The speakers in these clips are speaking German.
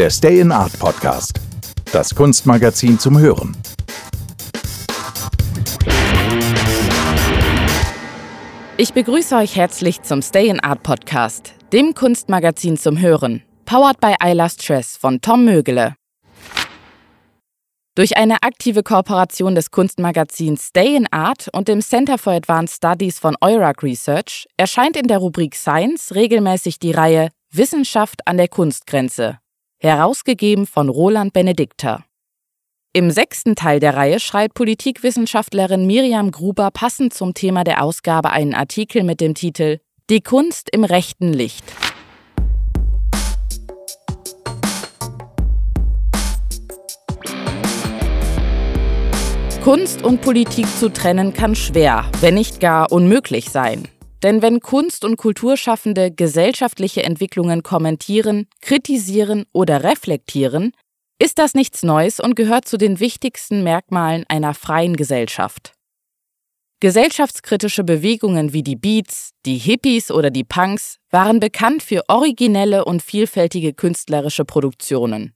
der Stay in Art Podcast, das Kunstmagazin zum Hören. Ich begrüße euch herzlich zum Stay in Art Podcast, dem Kunstmagazin zum Hören, powered by I Love Stress von Tom Mögele. Durch eine aktive Kooperation des Kunstmagazins Stay in Art und dem Center for Advanced Studies von Eurac Research erscheint in der Rubrik Science regelmäßig die Reihe Wissenschaft an der Kunstgrenze, herausgegeben von Roland Benedikter. Im sechsten Teil der Reihe schreibt Politikwissenschaftlerin Miriam Gruber passend zum Thema der Ausgabe einen Artikel mit dem Titel Die Kunst im rechten Licht. Kunst und Politik zu trennen kann schwer, wenn nicht gar unmöglich sein. Denn wenn Kunst- und Kulturschaffende gesellschaftliche Entwicklungen kommentieren, kritisieren oder reflektieren, ist das nichts Neues und gehört zu den wichtigsten Merkmalen einer freien Gesellschaft. Gesellschaftskritische Bewegungen wie die Beats, die Hippies oder die Punks waren bekannt für originelle und vielfältige künstlerische Produktionen.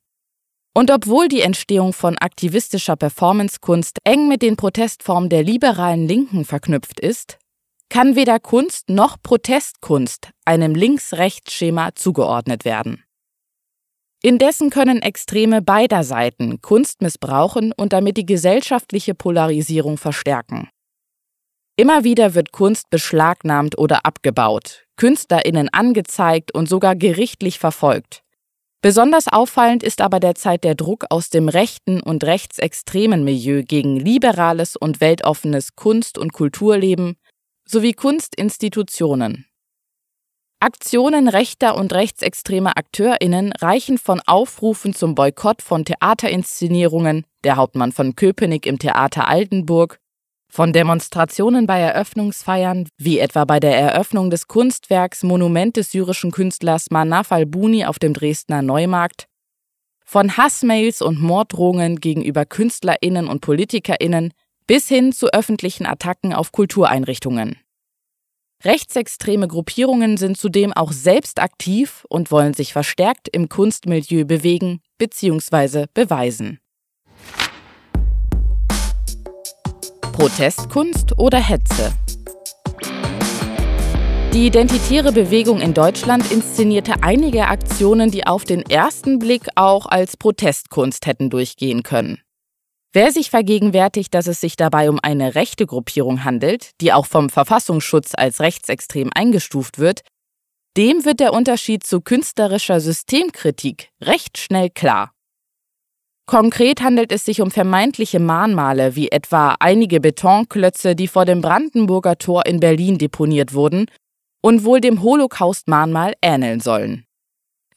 Und obwohl die Entstehung von aktivistischer Performancekunst eng mit den Protestformen der liberalen Linken verknüpft ist, kann weder Kunst noch Protestkunst einem Links-Rechts-Schema zugeordnet werden. Indessen können Extreme beider Seiten Kunst missbrauchen und damit die gesellschaftliche Polarisierung verstärken. Immer wieder wird Kunst beschlagnahmt oder abgebaut, Künstlerinnen angezeigt und sogar gerichtlich verfolgt. Besonders auffallend ist aber derzeit der Druck aus dem rechten und rechtsextremen Milieu gegen liberales und weltoffenes Kunst- und Kulturleben sowie Kunstinstitutionen. Aktionen rechter und rechtsextremer Akteurinnen reichen von Aufrufen zum Boykott von Theaterinszenierungen, der Hauptmann von Köpenick im Theater Altenburg, von Demonstrationen bei Eröffnungsfeiern, wie etwa bei der Eröffnung des Kunstwerks Monument des syrischen Künstlers Manaf al-Buni auf dem Dresdner Neumarkt, von Hassmails und Morddrohungen gegenüber KünstlerInnen und PolitikerInnen bis hin zu öffentlichen Attacken auf Kultureinrichtungen. Rechtsextreme Gruppierungen sind zudem auch selbst aktiv und wollen sich verstärkt im Kunstmilieu bewegen bzw. beweisen. Protestkunst oder Hetze? Die identitäre Bewegung in Deutschland inszenierte einige Aktionen, die auf den ersten Blick auch als Protestkunst hätten durchgehen können. Wer sich vergegenwärtigt, dass es sich dabei um eine rechte Gruppierung handelt, die auch vom Verfassungsschutz als rechtsextrem eingestuft wird, dem wird der Unterschied zu künstlerischer Systemkritik recht schnell klar. Konkret handelt es sich um vermeintliche Mahnmale, wie etwa einige Betonklötze, die vor dem Brandenburger Tor in Berlin deponiert wurden und wohl dem Holocaust-Mahnmal ähneln sollen.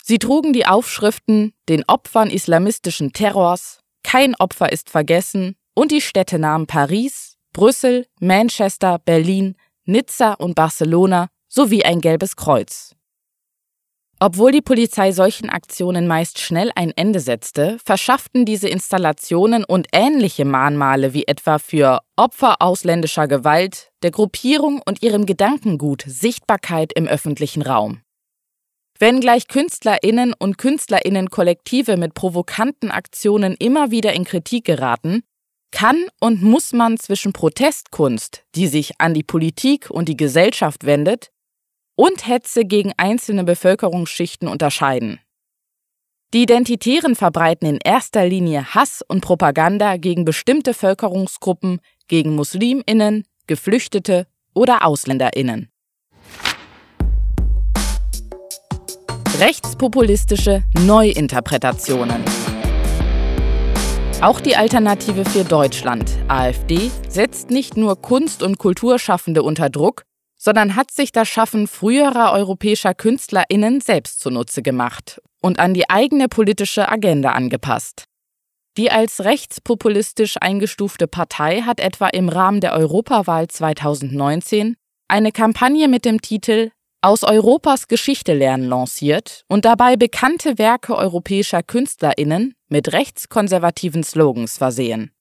Sie trugen die Aufschriften den Opfern islamistischen Terrors, kein Opfer ist vergessen und die Städtenamen Paris, Brüssel, Manchester, Berlin, Nizza und Barcelona sowie ein gelbes Kreuz. Obwohl die Polizei solchen Aktionen meist schnell ein Ende setzte, verschafften diese Installationen und ähnliche Mahnmale wie etwa für Opfer ausländischer Gewalt der Gruppierung und ihrem Gedankengut Sichtbarkeit im öffentlichen Raum. Wenngleich Künstlerinnen und Künstlerinnen-Kollektive mit provokanten Aktionen immer wieder in Kritik geraten, kann und muss man zwischen Protestkunst, die sich an die Politik und die Gesellschaft wendet, und Hetze gegen einzelne Bevölkerungsschichten unterscheiden. Die Identitären verbreiten in erster Linie Hass und Propaganda gegen bestimmte Bevölkerungsgruppen, gegen Musliminnen, Geflüchtete oder Ausländerinnen. Rechtspopulistische Neuinterpretationen. Auch die Alternative für Deutschland, AfD, setzt nicht nur Kunst- und Kulturschaffende unter Druck, sondern hat sich das Schaffen früherer europäischer KünstlerInnen selbst zunutze gemacht und an die eigene politische Agenda angepasst. Die als rechtspopulistisch eingestufte Partei hat etwa im Rahmen der Europawahl 2019 eine Kampagne mit dem Titel Aus Europas Geschichte lernen lanciert und dabei bekannte Werke europäischer KünstlerInnen mit rechtskonservativen Slogans versehen.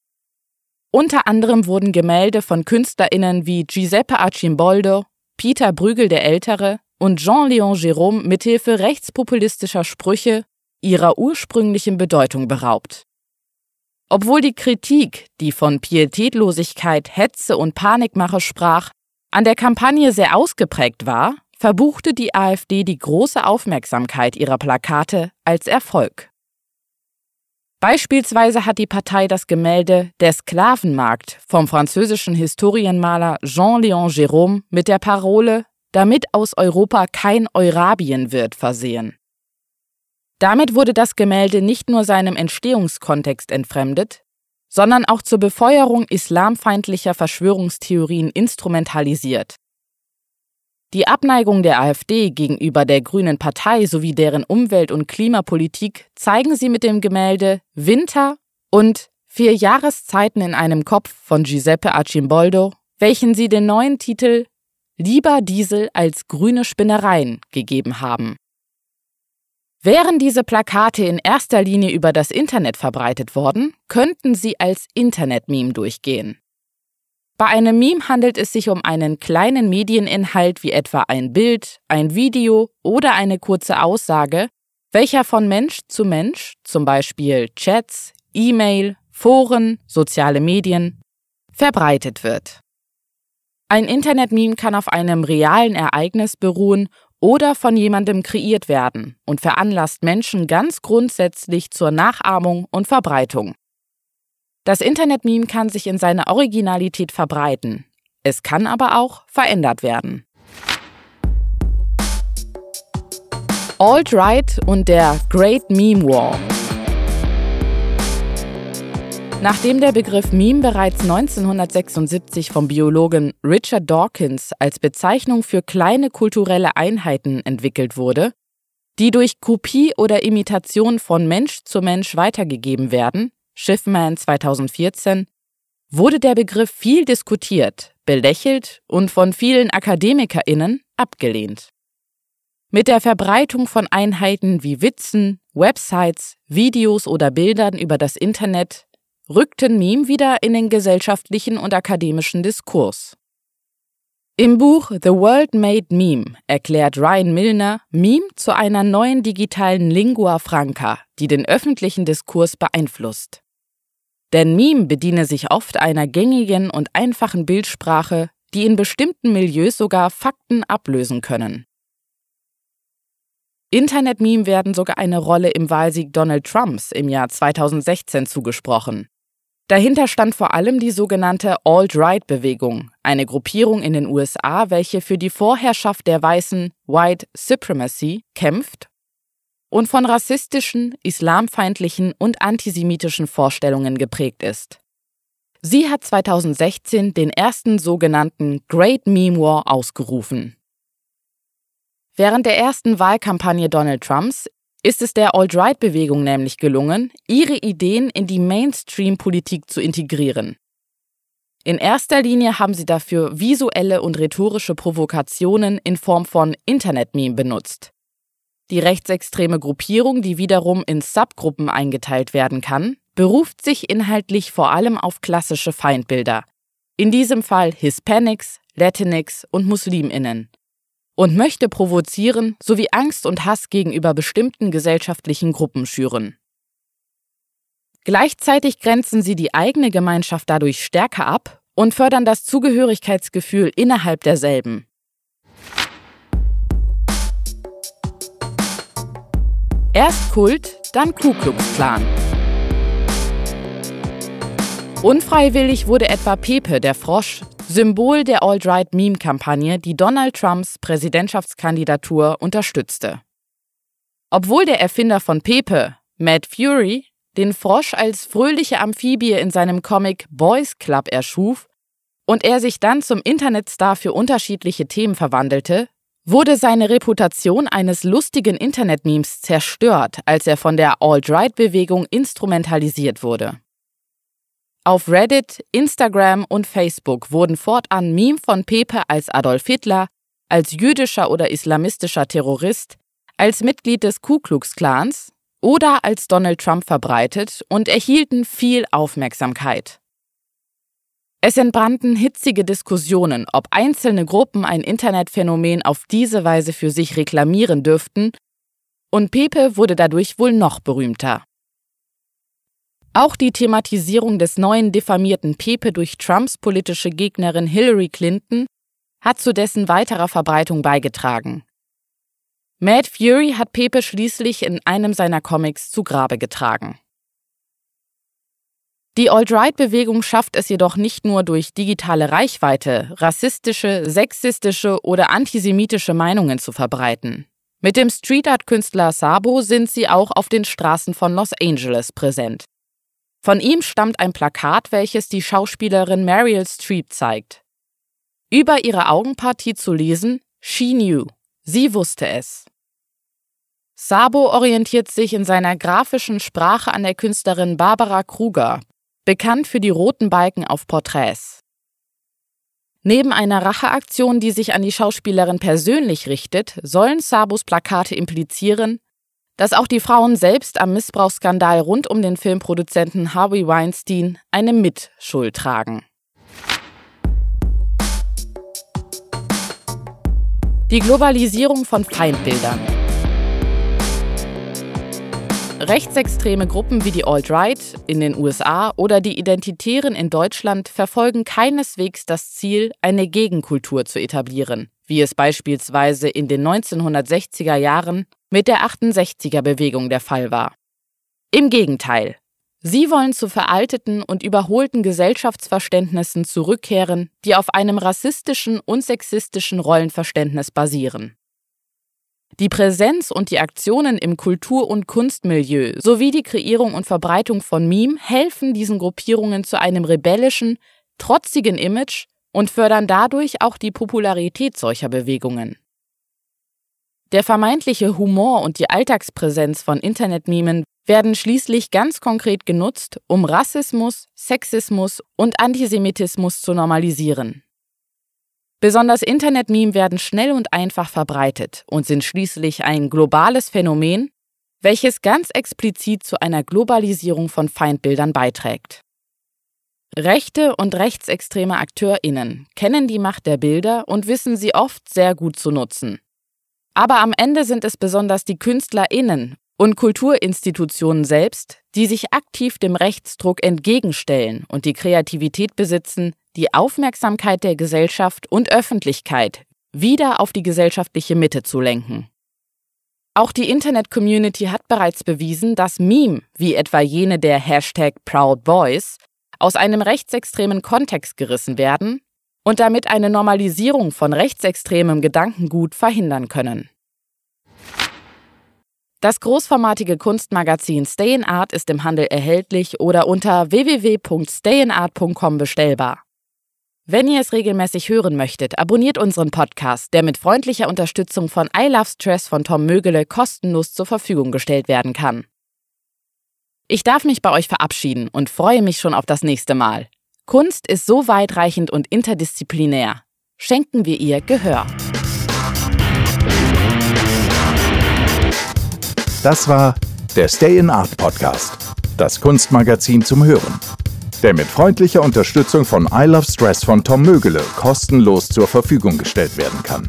Unter anderem wurden Gemälde von KünstlerInnen wie Giuseppe Arcimboldo, Peter Brügel der Ältere und Jean-Léon Gérôme mithilfe rechtspopulistischer Sprüche ihrer ursprünglichen Bedeutung beraubt. Obwohl die Kritik, die von Pietätlosigkeit, Hetze und Panikmache sprach, an der Kampagne sehr ausgeprägt war, verbuchte die AfD die große Aufmerksamkeit ihrer Plakate als Erfolg. Beispielsweise hat die Partei das Gemälde Der Sklavenmarkt vom französischen Historienmaler Jean-Léon Gérôme mit der Parole Damit aus Europa kein Eurabien wird versehen. Damit wurde das Gemälde nicht nur seinem Entstehungskontext entfremdet, sondern auch zur Befeuerung islamfeindlicher Verschwörungstheorien instrumentalisiert. Die Abneigung der AfD gegenüber der Grünen Partei sowie deren Umwelt- und Klimapolitik zeigen sie mit dem Gemälde Winter und Vier Jahreszeiten in einem Kopf von Giuseppe Arcimboldo, welchen sie den neuen Titel Lieber Diesel als grüne Spinnereien gegeben haben. Wären diese Plakate in erster Linie über das Internet verbreitet worden, könnten sie als Internet-Meme durchgehen. Bei einem Meme handelt es sich um einen kleinen Medieninhalt wie etwa ein Bild, ein Video oder eine kurze Aussage, welcher von Mensch zu Mensch, zum Beispiel Chats, E-Mail, Foren, soziale Medien, verbreitet wird. Ein Internet-Meme kann auf einem realen Ereignis beruhen oder von jemandem kreiert werden und veranlasst Menschen ganz grundsätzlich zur Nachahmung und Verbreitung. Das Internet-Meme kann sich in seiner Originalität verbreiten. Es kann aber auch verändert werden. Alt-Right und der Great Meme War. Nachdem der Begriff Meme bereits 1976 vom Biologen Richard Dawkins als Bezeichnung für kleine kulturelle Einheiten entwickelt wurde, die durch Kopie oder Imitation von Mensch zu Mensch weitergegeben werden, Schiffman 2014, wurde der Begriff viel diskutiert, belächelt und von vielen Akademikerinnen abgelehnt. Mit der Verbreitung von Einheiten wie Witzen, Websites, Videos oder Bildern über das Internet rückten Meme wieder in den gesellschaftlichen und akademischen Diskurs. Im Buch The World Made Meme erklärt Ryan Milner Meme zu einer neuen digitalen Lingua Franca, die den öffentlichen Diskurs beeinflusst. Denn Meme bediene sich oft einer gängigen und einfachen Bildsprache, die in bestimmten Milieus sogar Fakten ablösen können. Internet-Meme werden sogar eine Rolle im Wahlsieg Donald Trumps im Jahr 2016 zugesprochen. Dahinter stand vor allem die sogenannte Alt-Right-Bewegung, eine Gruppierung in den USA, welche für die Vorherrschaft der weißen White Supremacy kämpft und von rassistischen, islamfeindlichen und antisemitischen Vorstellungen geprägt ist. Sie hat 2016 den ersten sogenannten Great Meme War ausgerufen. Während der ersten Wahlkampagne Donald Trumps ist es der Alt-Right-Bewegung nämlich gelungen, ihre Ideen in die Mainstream-Politik zu integrieren. In erster Linie haben sie dafür visuelle und rhetorische Provokationen in Form von Internet-Meme benutzt. Die rechtsextreme Gruppierung, die wiederum in Subgruppen eingeteilt werden kann, beruft sich inhaltlich vor allem auf klassische Feindbilder, in diesem Fall Hispanics, Latinx und Musliminnen, und möchte provozieren sowie Angst und Hass gegenüber bestimmten gesellschaftlichen Gruppen schüren. Gleichzeitig grenzen sie die eigene Gemeinschaft dadurch stärker ab und fördern das Zugehörigkeitsgefühl innerhalb derselben. Erst Kult, dann Ku Klux Klan. Unfreiwillig wurde etwa Pepe, der Frosch, Symbol der Alt-Right-Meme-Kampagne, die Donald Trumps Präsidentschaftskandidatur unterstützte. Obwohl der Erfinder von Pepe, Matt Fury, den Frosch als fröhliche Amphibie in seinem Comic Boys Club erschuf und er sich dann zum Internetstar für unterschiedliche Themen verwandelte, wurde seine Reputation eines lustigen Internet-Memes zerstört, als er von der Alt-Right-Bewegung instrumentalisiert wurde. Auf Reddit, Instagram und Facebook wurden fortan Meme von Pepe als Adolf Hitler, als jüdischer oder islamistischer Terrorist, als Mitglied des Ku Klux Klans oder als Donald Trump verbreitet und erhielten viel Aufmerksamkeit. Es entbrannten hitzige Diskussionen, ob einzelne Gruppen ein Internetphänomen auf diese Weise für sich reklamieren dürften Und Pepe wurde dadurch wohl noch berühmter. Auch die Thematisierung des neuen diffamierten Pepe durch Trumps politische Gegnerin Hillary Clinton hat zu dessen weiterer Verbreitung beigetragen. Mad Fury hat Pepe schließlich in einem seiner Comics zu Grabe getragen. Die Alt-Right-Bewegung schafft es jedoch nicht nur durch digitale Reichweite, rassistische, sexistische oder antisemitische Meinungen zu verbreiten. Mit dem Street Art-Künstler Sabo sind sie auch auf den Straßen von Los Angeles präsent. Von ihm stammt ein Plakat, welches die Schauspielerin Mariel Streep zeigt. Über ihre Augenpartie zu lesen, She knew, sie wusste es. Sabo orientiert sich in seiner grafischen Sprache an der Künstlerin Barbara Kruger, bekannt für die roten Balken auf Porträts. Neben einer Racheaktion, die sich an die Schauspielerin persönlich richtet, sollen Sabos Plakate implizieren, dass auch die Frauen selbst am Missbrauchsskandal rund um den Filmproduzenten Harvey Weinstein eine Mitschuld tragen. Die Globalisierung von Feindbildern. Rechtsextreme Gruppen wie die Alt-Right in den USA oder die Identitären in Deutschland verfolgen keineswegs das Ziel, eine Gegenkultur zu etablieren, wie es beispielsweise in den 1960er Jahren mit der 68er Bewegung der Fall war. Im Gegenteil, sie wollen zu veralteten und überholten Gesellschaftsverständnissen zurückkehren, die auf einem rassistischen und sexistischen Rollenverständnis basieren. Die Präsenz und die Aktionen im Kultur- und Kunstmilieu sowie die Kreierung und Verbreitung von Meme helfen diesen Gruppierungen zu einem rebellischen, trotzigen Image und fördern dadurch auch die Popularität solcher Bewegungen. Der vermeintliche Humor und die Alltagspräsenz von Internetmemen werden schließlich ganz konkret genutzt, um Rassismus, Sexismus und Antisemitismus zu normalisieren. Besonders Internet-Meme werden schnell und einfach verbreitet und sind schließlich ein globales Phänomen, welches ganz explizit zu einer Globalisierung von Feindbildern beiträgt. Rechte und rechtsextreme AkteurInnen kennen die Macht der Bilder und wissen sie oft sehr gut zu nutzen. Aber am Ende sind es besonders die KünstlerInnen und Kulturinstitutionen selbst, die sich aktiv dem Rechtsdruck entgegenstellen und die Kreativität besitzen, die Aufmerksamkeit der Gesellschaft und Öffentlichkeit wieder auf die gesellschaftliche Mitte zu lenken. Auch die Internet-Community hat bereits bewiesen, dass Meme, wie etwa jene der Hashtag Proud Boys, aus einem rechtsextremen Kontext gerissen werden und damit eine Normalisierung von rechtsextremem Gedankengut verhindern können. Das großformatige Kunstmagazin Stay in Art ist im Handel erhältlich oder unter www.stayinart.com bestellbar. Wenn ihr es regelmäßig hören möchtet, abonniert unseren Podcast, der mit freundlicher Unterstützung von I Love Stress von Tom Mögele kostenlos zur Verfügung gestellt werden kann. Ich darf mich bei euch verabschieden und freue mich schon auf das nächste Mal. Kunst ist so weitreichend und interdisziplinär. Schenken wir ihr Gehör. Das war der Stay in Art Podcast, das Kunstmagazin zum Hören der mit freundlicher Unterstützung von I Love Stress von Tom Mögele kostenlos zur Verfügung gestellt werden kann.